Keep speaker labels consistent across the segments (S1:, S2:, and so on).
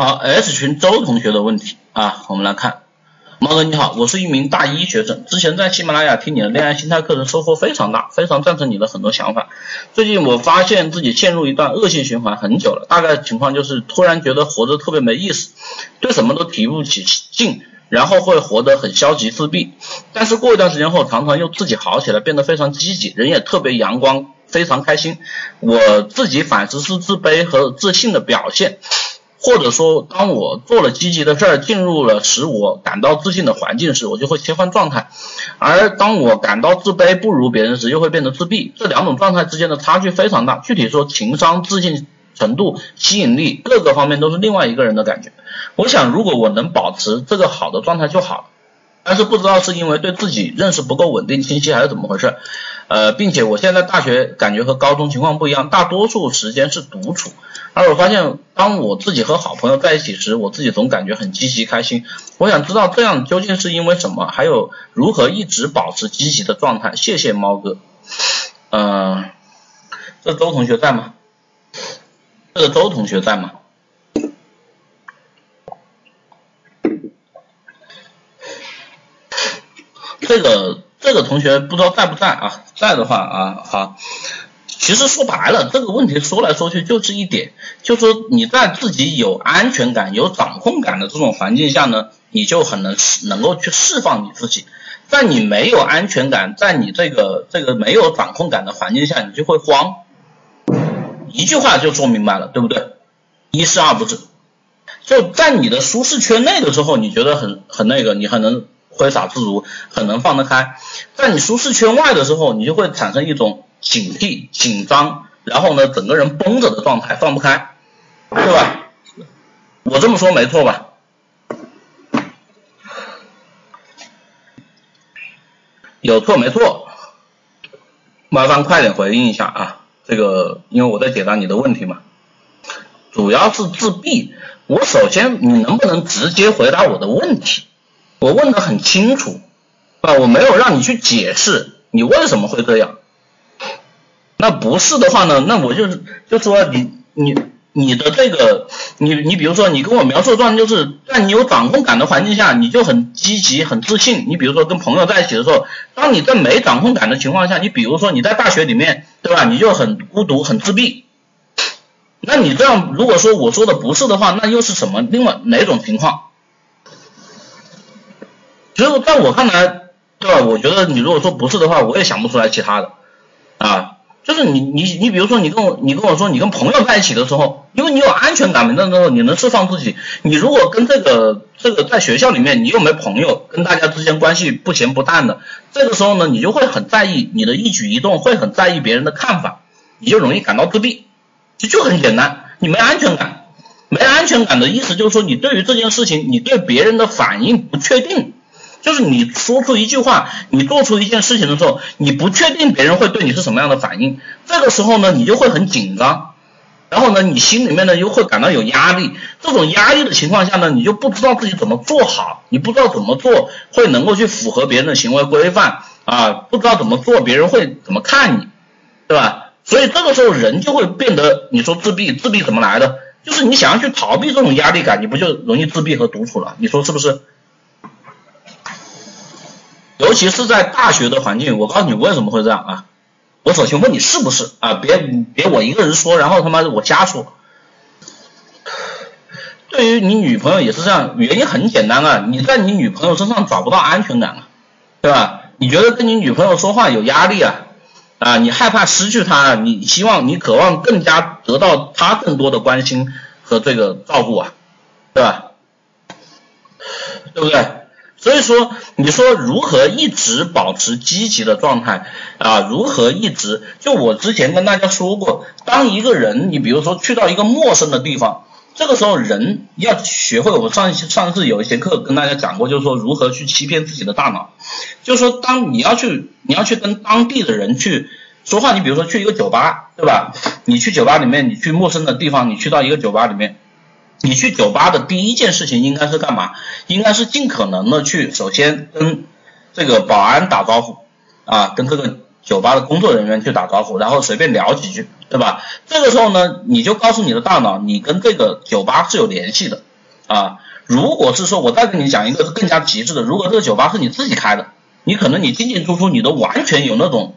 S1: 好，S 群周同学的问题啊，我们来看，毛哥你好，我是一名大一学生，之前在喜马拉雅听你的恋爱心态课程，收获非常大，非常赞成你的很多想法。最近我发现自己陷入一段恶性循环很久了，大概情况就是突然觉得活着特别没意思，对什么都提不起劲，然后会活得很消极自闭。但是过一段时间后，常常又自己好起来，变得非常积极，人也特别阳光，非常开心。我自己反思是自卑和自信的表现。或者说，当我做了积极的事儿，进入了使我感到自信的环境时，我就会切换状态；而当我感到自卑不如别人时，又会变得自闭。这两种状态之间的差距非常大。具体说，情商、自信程度、吸引力各个方面都是另外一个人的感觉。我想，如果我能保持这个好的状态就好了。但是不知道是因为对自己认识不够稳定清晰，还是怎么回事？呃，并且我现在大学感觉和高中情况不一样，大多数时间是独处。而我发现，当我自己和好朋友在一起时，我自己总感觉很积极开心。我想知道这样究竟是因为什么？还有如何一直保持积极的状态？谢谢猫哥。嗯，这周同学在吗？这个周同学在吗？这个这个同学不知道在不在啊？在的话啊，好。其实说白了，这个问题说来说去就是一点，就说你在自己有安全感、有掌控感的这种环境下呢，你就很能能够去释放你自己。在你没有安全感，在你这个这个没有掌控感的环境下，你就会慌。一句话就说明白了，对不对？一是二不是。就在你的舒适圈内的时候，你觉得很很那个，你很能。挥洒自如，很能放得开。在你舒适圈外的时候，你就会产生一种警惕、紧张，然后呢，整个人绷着的状态，放不开，对吧？我这么说没错吧？有错没错？麻烦快点回应一下啊！这个，因为我在解答你的问题嘛。主要是自闭。我首先，你能不能直接回答我的问题？我问的很清楚，啊，我没有让你去解释你为什么会这样。那不是的话呢，那我就是就说你你你的这个你你比如说你跟我描述的状态就是在你有掌控感的环境下，你就很积极很自信。你比如说跟朋友在一起的时候，当你在没掌控感的情况下，你比如说你在大学里面，对吧？你就很孤独很自闭。那你这样如果说我说的不是的话，那又是什么？另外哪种情况？其实在我看来，对吧？我觉得你如果说不是的话，我也想不出来其他的啊。就是你你你，比如说你跟我你跟我说你跟朋友在一起的时候，因为你有安全感，那时候你能释放自己。你如果跟这个这个在学校里面，你又没朋友，跟大家之间关系不咸不淡的，这个时候呢，你就会很在意你的一举一动，会很在意别人的看法，你就容易感到自闭。就就很简单，你没安全感，没安全感的意思就是说，你对于这件事情，你对别人的反应不确定。就是你说出一句话，你做出一件事情的时候，你不确定别人会对你是什么样的反应，这个时候呢，你就会很紧张，然后呢，你心里面呢又会感到有压力，这种压力的情况下呢，你就不知道自己怎么做好，你不知道怎么做会能够去符合别人的行为规范啊，不知道怎么做别人会怎么看你，对吧？所以这个时候人就会变得，你说自闭，自闭怎么来的？就是你想要去逃避这种压力感，你不就容易自闭和独处了？你说是不是？尤其是在大学的环境，我告诉你为什么会这样啊？我首先问你是不是啊？别别我一个人说，然后他妈我瞎说。对于你女朋友也是这样，原因很简单啊，你在你女朋友身上找不到安全感啊，对吧？你觉得跟你女朋友说话有压力啊？啊，你害怕失去她，你希望你渴望更加得到她更多的关心和这个照顾啊，对吧？对不对？所以说，你说如何一直保持积极的状态啊？如何一直？就我之前跟大家说过，当一个人，你比如说去到一个陌生的地方，这个时候人要学会。我上一上次有一节课跟大家讲过，就是说如何去欺骗自己的大脑。就是说，当你要去，你要去跟当地的人去说话，你比如说去一个酒吧，对吧？你去酒吧里面，你去陌生的地方，你去到一个酒吧里面。你去酒吧的第一件事情应该是干嘛？应该是尽可能的去首先跟这个保安打招呼啊，跟这个酒吧的工作人员去打招呼，然后随便聊几句，对吧？这个时候呢，你就告诉你的大脑，你跟这个酒吧是有联系的，啊。如果是说我再跟你讲一个更加极致的，如果这个酒吧是你自己开的，你可能你进进出出你都完全有那种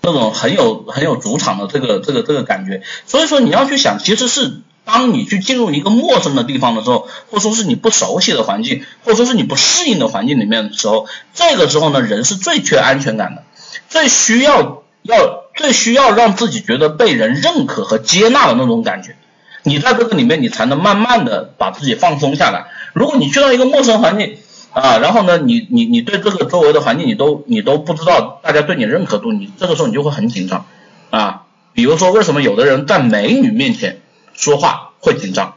S1: 那种很有很有主场的这个这个这个感觉。所以说你要去想，其实是当你去进入一个陌生的地方的时候，或说是你不熟悉的环境，或者说是你不适应的环境里面的时候，这个时候呢，人是最缺安全感的，最需要要最需要让自己觉得被人认可和接纳的那种感觉。你在这个里面，你才能慢慢的把自己放松下来。如果你去到一个陌生环境啊，然后呢，你你你对这个周围的环境你都你都不知道大家对你认可度，你这个时候你就会很紧张啊。比如说为什么有的人在美女面前说话会紧张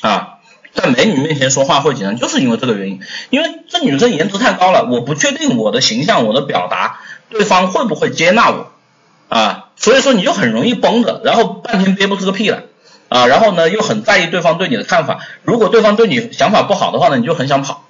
S1: 啊？在美女面前说话会紧张，就是因为这个原因。因为这女生颜值太高了，我不确定我的形象、我的表达，对方会不会接纳我啊？所以说你就很容易绷着，然后半天憋不出个屁来。啊，然后呢，又很在意对方对你的看法。如果对方对你想法不好的话呢，你就很想跑，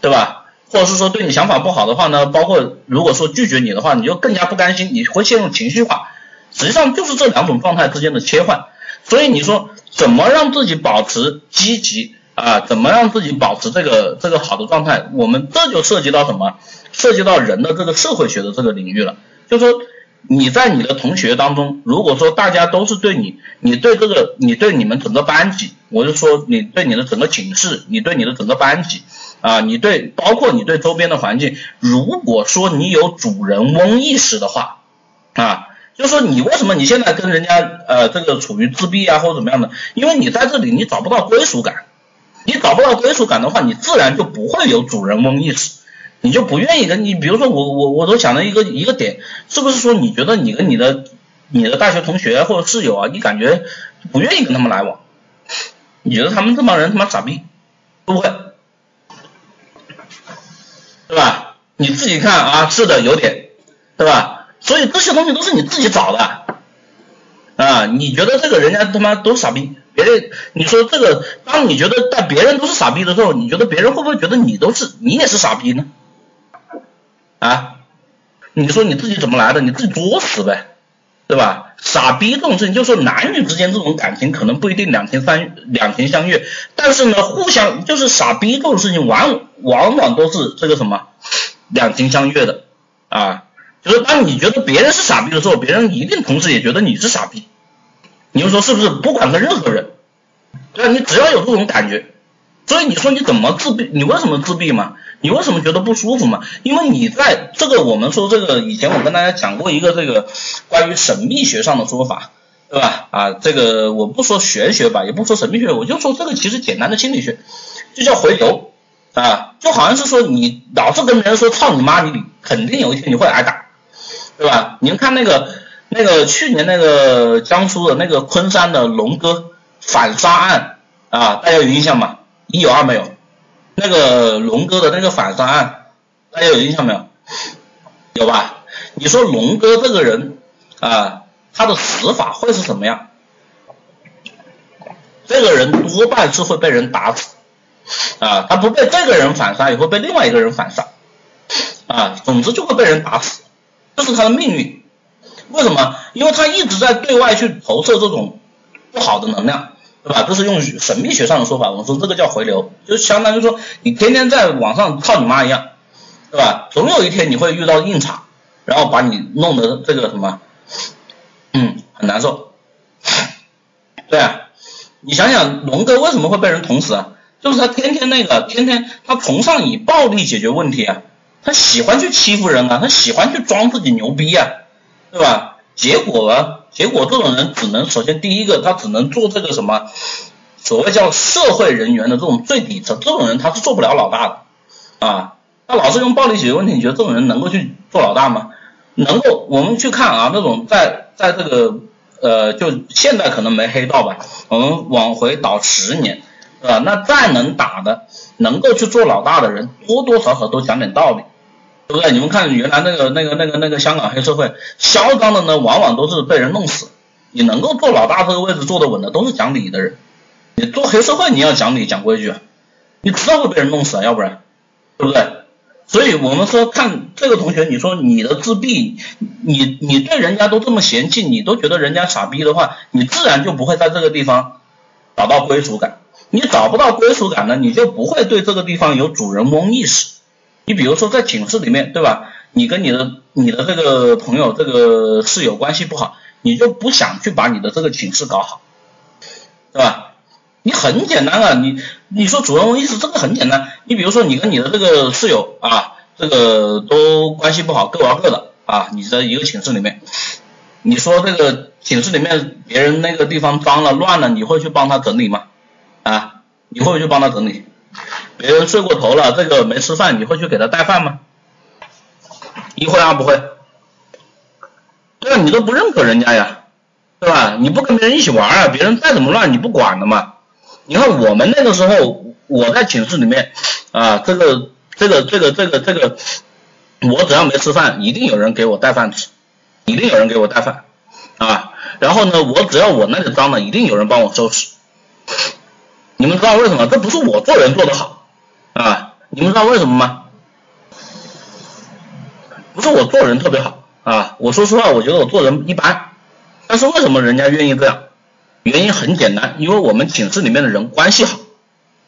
S1: 对吧？或者是说对你想法不好的话呢，包括如果说拒绝你的话，你就更加不甘心，你会陷入情绪化。实际上就是这两种状态之间的切换。所以你说怎么让自己保持积极啊？怎么让自己保持这个这个好的状态？我们这就涉及到什么？涉及到人的这个社会学的这个领域了，就说。你在你的同学当中，如果说大家都是对你，你对这个，你对你们整个班级，我就说你对你的整个寝室，你对你的整个班级，啊，你对包括你对周边的环境，如果说你有主人翁意识的话，啊，就说你为什么你现在跟人家呃这个处于自闭啊或者怎么样的？因为你在这里你找不到归属感，你找不到归属感的话，你自然就不会有主人翁意识。你就不愿意跟你，比如说我我我都想了一个一个点，是不是说你觉得你跟你的你的大学同学或者室友啊，你感觉不愿意跟他们来往？你觉得他们这帮人他妈傻逼，不会？对吧？你自己看啊，是的，有点，对吧？所以这些东西都是你自己找的啊，你觉得这个人家他妈都傻逼，别人你说这个，当你觉得在别人都是傻逼的时候，你觉得别人会不会觉得你都是你也是傻逼呢？啊，你说你自己怎么来的？你自己作死呗，对吧？傻逼这种事情，就说男女之间这种感情可能不一定两情三两情相悦，但是呢，互相就是傻逼这种事情，往往往都是这个什么两情相悦的啊。就是当你觉得别人是傻逼的时候，别人一定同时也觉得你是傻逼。你们说是不是？不管跟任何人，对吧？你只要有这种感觉。所以你说你怎么自闭？你为什么自闭嘛？你为什么觉得不舒服嘛？因为你在这个我们说这个以前我跟大家讲过一个这个关于神秘学上的说法，对吧？啊，这个我不说玄学吧，也不说神秘学，我就说这个其实简单的心理学，就叫回流啊，就好像是说你老是跟别人说操你妈，你肯定有一天你会挨打，对吧？你们看那个那个去年那个江苏的那个昆山的龙哥反杀案啊，大家有印象吗？一有二没有，那个龙哥的那个反杀案，大家有印象没有？有吧？你说龙哥这个人啊，他的死法会是什么样？这个人多半是会被人打死啊，他不被这个人反杀，也会被另外一个人反杀啊，总之就会被人打死，这是他的命运。为什么？因为他一直在对外去投射这种不好的能量。对吧？这是用神秘学上的说法，我们说这个叫回流，就相当于说你天天在网上操你妈一样，对吧？总有一天你会遇到硬茬，然后把你弄得这个什么，嗯，很难受。对啊，你想想龙哥为什么会被人捅死啊？就是他天天那个，天天他崇尚以暴力解决问题啊，他喜欢去欺负人啊，他喜欢去装自己牛逼啊，对吧？结果呢？结果这种人只能首先第一个，他只能做这个什么所谓叫社会人员的这种最底层，这种人他是做不了老大的啊。他老是用暴力解决问题，你觉得这种人能够去做老大吗？能够？我们去看啊，那种在在这个呃，就现在可能没黑道吧，我们往回倒十年，是吧？那再能打的，能够去做老大的人，多多少少都讲点道理。对不对？你们看原来那个那个那个那个香港黑社会，嚣张的呢，往往都是被人弄死。你能够坐老大这个位置坐得稳的，都是讲理的人。你做黑社会，你要讲理讲规矩啊，你知道会被人弄死啊，要不然，对不对？所以我们说，看这个同学，你说你的自闭，你你对人家都这么嫌弃，你都觉得人家傻逼的话，你自然就不会在这个地方找到归属感。你找不到归属感呢，你就不会对这个地方有主人翁意识。你比如说在寝室里面，对吧？你跟你的你的这个朋友这个室友关系不好，你就不想去把你的这个寝室搞好，对吧？你很简单啊，你你说主人翁意识这个很简单，你比如说你跟你的这个室友啊，这个都关系不好，各玩各的啊，你在一个寝室里面，你说这个寝室里面别人那个地方脏了乱了，你会去帮他整理吗？啊，你会不会去帮他整理？别人睡过头了，这个没吃饭，你会去给他带饭吗？一会啊不会，对啊，你都不认可人家呀，对吧？你不跟别人一起玩啊，别人再怎么乱你不管的嘛。你看我们那个时候，我在寝室里面啊，这个这个这个这个这个，我只要没吃饭，一定有人给我带饭吃，一定有人给我带饭啊。然后呢，我只要我那里脏了，一定有人帮我收拾。你们知道为什么？这不是我做人做得好啊，你们知道为什么吗？不是我做人特别好啊，我说实话，我觉得我做人一般，但是为什么人家愿意这样？原因很简单，因为我们寝室里面的人关系好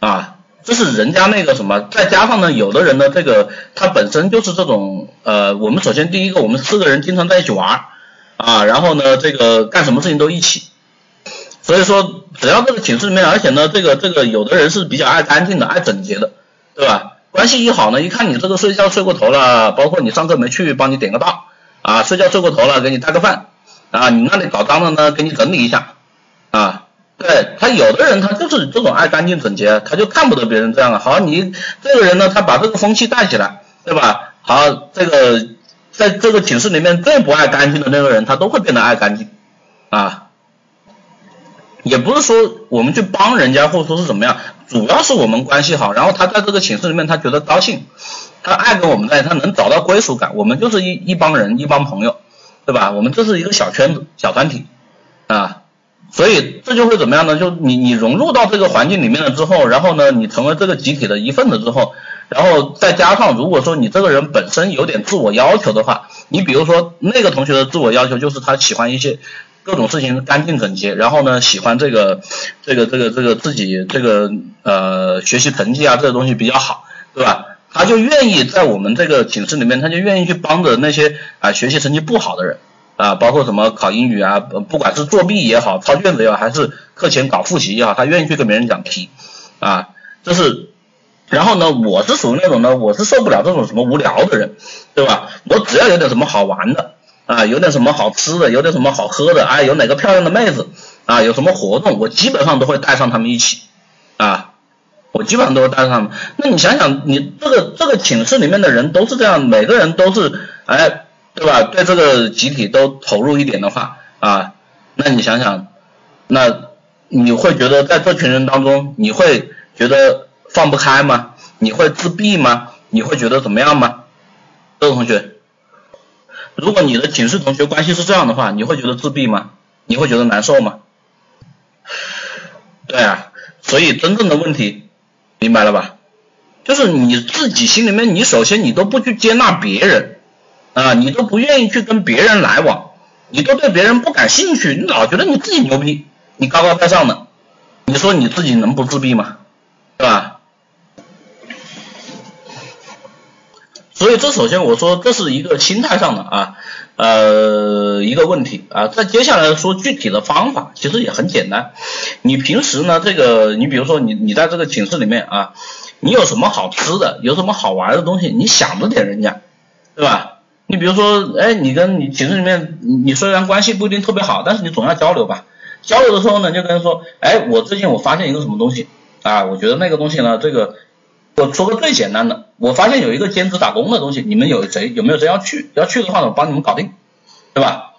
S1: 啊，这是人家那个什么，再加上呢，有的人呢，这个他本身就是这种呃，我们首先第一个，我们四个人经常在一起玩啊，然后呢，这个干什么事情都一起，所以说只要这个寝室里面，而且呢，这个这个有的人是比较爱干净的，爱整洁的，对吧？关系一好呢，一看你这个睡觉睡过头了，包括你上课没去，帮你点个到啊，睡觉睡过头了，给你带个饭啊，你那里搞脏了呢，给你整理一下啊。对他有的人他就是这种爱干净整洁，他就看不得别人这样了。好，你这个人呢，他把这个风气带起来，对吧？好，这个在这个寝室里面最不爱干净的那个人，他都会变得爱干净啊。也不是说我们去帮人家，或者说是怎么样。主要是我们关系好，然后他在这个寝室里面，他觉得高兴，他爱跟我们在，他能找到归属感。我们就是一一帮人，一帮朋友，对吧？我们这是一个小圈子、小团体啊，所以这就会怎么样呢？就你你融入到这个环境里面了之后，然后呢，你成为这个集体的一份子之后，然后再加上如果说你这个人本身有点自我要求的话，你比如说那个同学的自我要求就是他喜欢一些。各种事情干净整洁，然后呢，喜欢这个这个这个这个自己这个呃学习成绩啊，这个东西比较好，对吧？他就愿意在我们这个寝室里面，他就愿意去帮着那些啊学习成绩不好的人啊，包括什么考英语啊，不管是作弊也好，抄卷子也好，还是课前搞复习也好，他愿意去跟别人讲题啊，这是。然后呢，我是属于那种呢，我是受不了这种什么无聊的人，对吧？我只要有点什么好玩的。啊，有点什么好吃的，有点什么好喝的，哎，有哪个漂亮的妹子啊，有什么活动，我基本上都会带上他们一起啊，我基本上都会带上他们。那你想想，你这个这个寝室里面的人都是这样，每个人都是哎，对吧？对这个集体都投入一点的话啊，那你想想，那你会觉得在这群人当中，你会觉得放不开吗？你会自闭吗？你会觉得怎么样吗？这位同学。如果你的寝室同学关系是这样的话，你会觉得自闭吗？你会觉得难受吗？对啊，所以真正的问题明白了吧？就是你自己心里面，你首先你都不去接纳别人啊，你都不愿意去跟别人来往，你都对别人不感兴趣，你老觉得你自己牛逼，你高高在上的，你说你自己能不自闭吗？对吧？所以这首先我说这是一个心态上的啊，呃一个问题啊。再接下来说具体的方法，其实也很简单。你平时呢，这个你比如说你你在这个寝室里面啊，你有什么好吃的，有什么好玩的东西，你想着点人家，对吧？你比如说，哎，你跟你寝室里面，你虽然关系不一定特别好，但是你总要交流吧。交流的时候呢，就跟人说，哎，我最近我发现一个什么东西啊，我觉得那个东西呢，这个。我说个最简单的，我发现有一个兼职打工的东西，你们有谁有没有谁要去？要去的话呢，我帮你们搞定，对吧？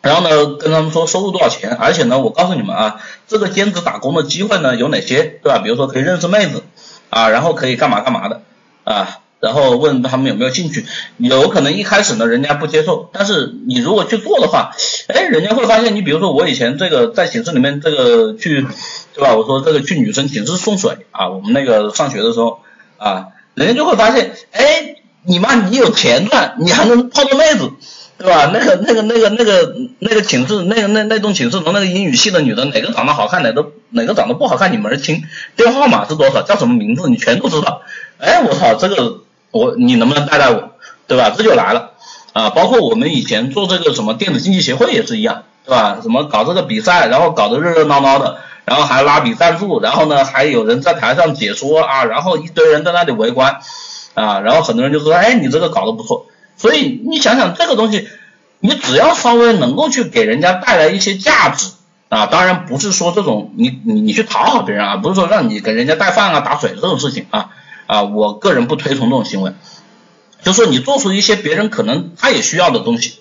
S1: 然后呢，跟他们说收入多少钱，而且呢，我告诉你们啊，这个兼职打工的机会呢有哪些，对吧？比如说可以认识妹子啊，然后可以干嘛干嘛的啊，然后问他们有没有兴趣，有可能一开始呢人家不接受，但是你如果去做的话，哎，人家会发现你，比如说我以前这个在寝室里面这个去，对吧？我说这个去女生寝室送水啊，我们那个上学的时候。啊，人家就会发现，哎，你妈你有钱赚，你还能泡个妹子，对吧？那个那个那个那个那个寝室那个那那栋寝室楼那个英语系的女的哪个长得好看，哪个哪个长得不好看，你门儿清，电话号码是多少，叫什么名字，你全都知道。哎，我操，这个我你能不能带带我，对吧？这就来了啊！包括我们以前做这个什么电子竞技协会也是一样，对吧？什么搞这个比赛，然后搞得热热闹闹的。然后还拉比赞助，然后呢还有人在台上解说啊，然后一堆人在那里围观啊，然后很多人就说，哎，你这个搞得不错。所以你想想这个东西，你只要稍微能够去给人家带来一些价值啊，当然不是说这种你你你去讨好别人啊，不是说让你给人家带饭啊打水这种事情啊啊，我个人不推崇这种行为，就说你做出一些别人可能他也需要的东西，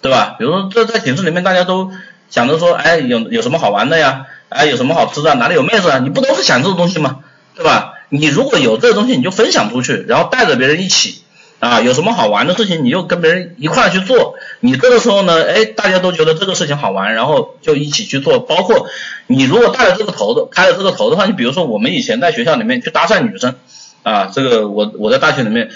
S1: 对吧？比如说这在寝室里面大家都想着说，哎，有有什么好玩的呀？哎，有什么好吃的？哪里有妹子啊？你不都是想这种东西吗？对吧？你如果有这个东西，你就分享出去，然后带着别人一起啊，有什么好玩的事情，你就跟别人一块去做。你这个时候呢，哎，大家都觉得这个事情好玩，然后就一起去做。包括你如果带了这个头的，开了这个头的话，你比如说我们以前在学校里面去搭讪女生啊，这个我我在大学里面，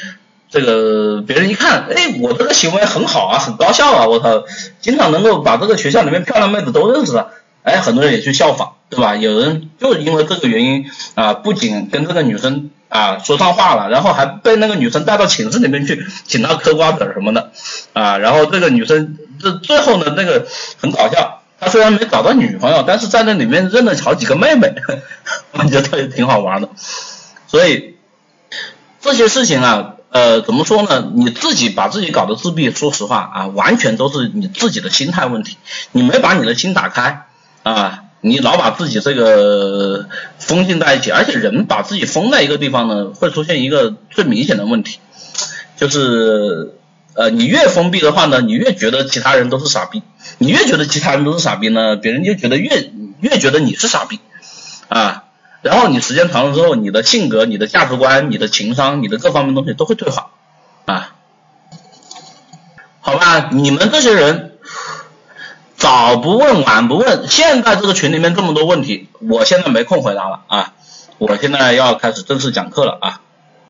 S1: 这个别人一看，哎，我这个行为很好啊，很高效啊，我操，经常能够把这个学校里面漂亮妹子都认识了。哎，很多人也去效仿，对吧？有人就因为这个原因啊，不仅跟这个女生啊说上话了，然后还被那个女生带到寝室里面去，请她嗑瓜子什么的啊。然后这个女生这最后呢，那个很搞笑，她虽然没找到女朋友，但是在那里面认了好几个妹妹，我觉得也挺好玩的。所以这些事情啊，呃，怎么说呢？你自己把自己搞得自闭，说实话啊，完全都是你自己的心态问题，你没把你的心打开。啊，你老把自己这个封禁在一起，而且人把自己封在一个地方呢，会出现一个最明显的问题，就是呃，你越封闭的话呢，你越觉得其他人都是傻逼，你越觉得其他人都是傻逼呢，别人就觉得越越觉得你是傻逼啊，然后你时间长了之后，你的性格、你的价值观、你的情商、你的各方面东西都会退化啊，好吧，你们这些人。早不问晚不问，现在这个群里面这么多问题，我现在没空回答了啊！我现在要开始正式讲课了啊！